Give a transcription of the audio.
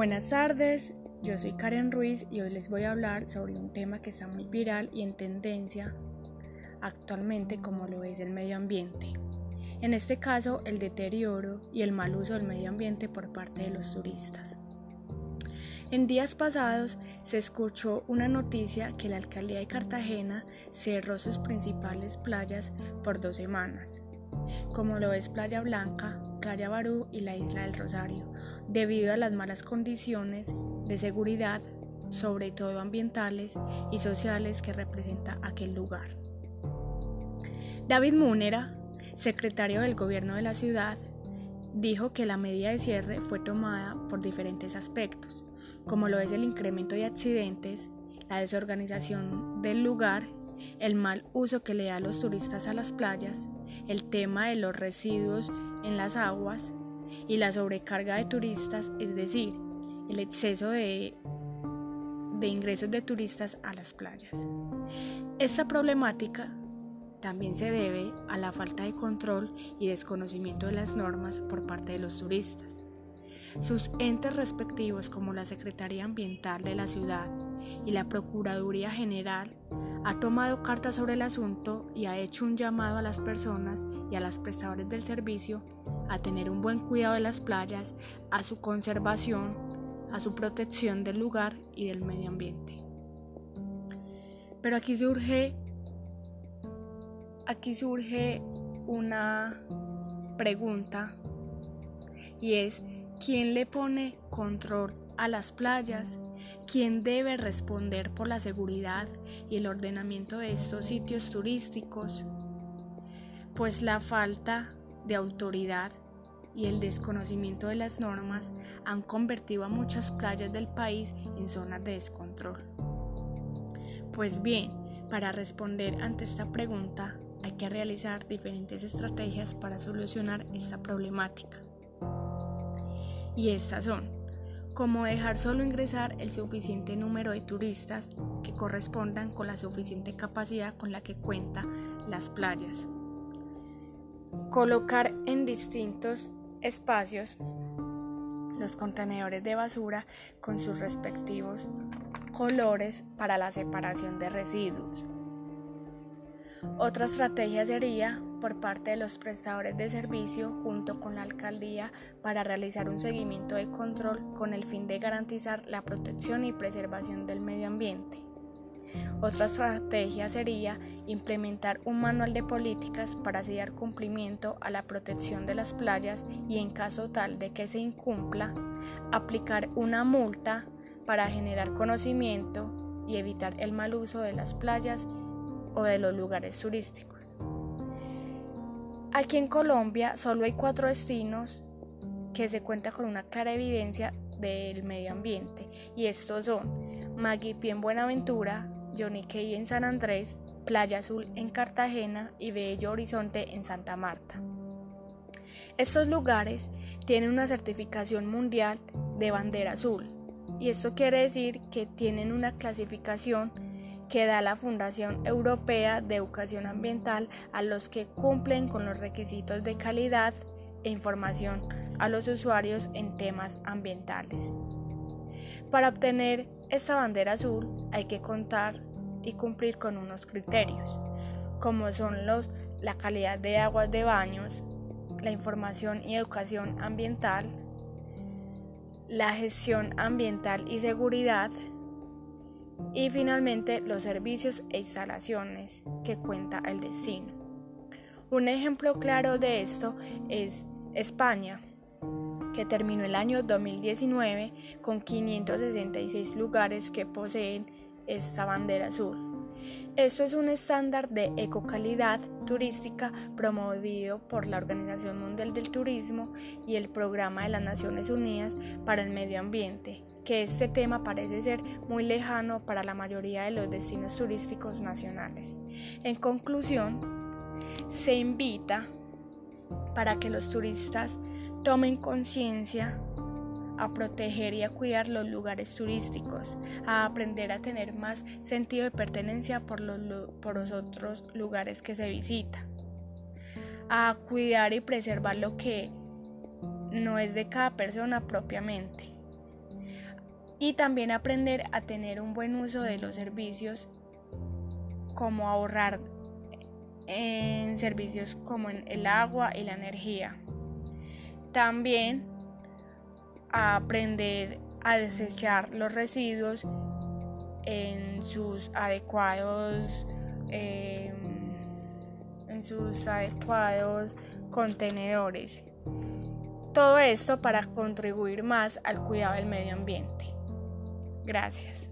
Buenas tardes, yo soy Karen Ruiz y hoy les voy a hablar sobre un tema que está muy viral y en tendencia actualmente como lo es el medio ambiente. En este caso, el deterioro y el mal uso del medio ambiente por parte de los turistas. En días pasados se escuchó una noticia que la alcaldía de Cartagena cerró sus principales playas por dos semanas, como lo es Playa Blanca, Playa Barú y la isla del Rosario, debido a las malas condiciones de seguridad, sobre todo ambientales y sociales que representa aquel lugar. David Múnera, secretario del gobierno de la ciudad, dijo que la medida de cierre fue tomada por diferentes aspectos, como lo es el incremento de accidentes, la desorganización del lugar, el mal uso que le da a los turistas a las playas, el tema de los residuos en las aguas y la sobrecarga de turistas, es decir, el exceso de, de ingresos de turistas a las playas. Esta problemática también se debe a la falta de control y desconocimiento de las normas por parte de los turistas. Sus entes respectivos como la Secretaría Ambiental de la ciudad y la Procuraduría General ha tomado cartas sobre el asunto y ha hecho un llamado a las personas y a los prestadores del servicio a tener un buen cuidado de las playas, a su conservación, a su protección del lugar y del medio ambiente. Pero aquí surge aquí surge una pregunta y es ¿quién le pone control a las playas? ¿Quién debe responder por la seguridad y el ordenamiento de estos sitios turísticos? Pues la falta de autoridad y el desconocimiento de las normas han convertido a muchas playas del país en zonas de descontrol. Pues bien, para responder ante esta pregunta hay que realizar diferentes estrategias para solucionar esta problemática. Y estas son como dejar solo ingresar el suficiente número de turistas que correspondan con la suficiente capacidad con la que cuenta las playas. Colocar en distintos espacios los contenedores de basura con sus respectivos colores para la separación de residuos. Otra estrategia sería por parte de los prestadores de servicio junto con la alcaldía para realizar un seguimiento de control con el fin de garantizar la protección y preservación del medio ambiente. Otra estrategia sería implementar un manual de políticas para así dar cumplimiento a la protección de las playas y en caso tal de que se incumpla, aplicar una multa para generar conocimiento y evitar el mal uso de las playas o de los lugares turísticos. Aquí en Colombia solo hay cuatro destinos que se cuenta con una clara evidencia del medio ambiente y estos son Maguipi en Buenaventura, Cay en San Andrés, Playa Azul en Cartagena y Bello Horizonte en Santa Marta. Estos lugares tienen una certificación mundial de bandera azul y esto quiere decir que tienen una clasificación que da la Fundación Europea de Educación Ambiental a los que cumplen con los requisitos de calidad e información a los usuarios en temas ambientales. Para obtener esta bandera azul hay que contar y cumplir con unos criterios, como son los la calidad de aguas de baños, la información y educación ambiental, la gestión ambiental y seguridad, y finalmente los servicios e instalaciones que cuenta el destino. Un ejemplo claro de esto es España, que terminó el año 2019 con 566 lugares que poseen esta bandera azul. Esto es un estándar de ecocalidad turística promovido por la Organización Mundial del Turismo y el Programa de las Naciones Unidas para el Medio Ambiente, que este tema parece ser muy lejano para la mayoría de los destinos turísticos nacionales. En conclusión, se invita para que los turistas tomen conciencia a proteger y a cuidar los lugares turísticos, a aprender a tener más sentido de pertenencia por los, por los otros lugares que se visita, a cuidar y preservar lo que no es de cada persona propiamente y también aprender a tener un buen uso de los servicios como ahorrar en servicios como en el agua y la energía. También aprender a desechar los residuos en sus adecuados em, en sus adecuados contenedores. Todo esto para contribuir más al cuidado del medio ambiente. Gracias.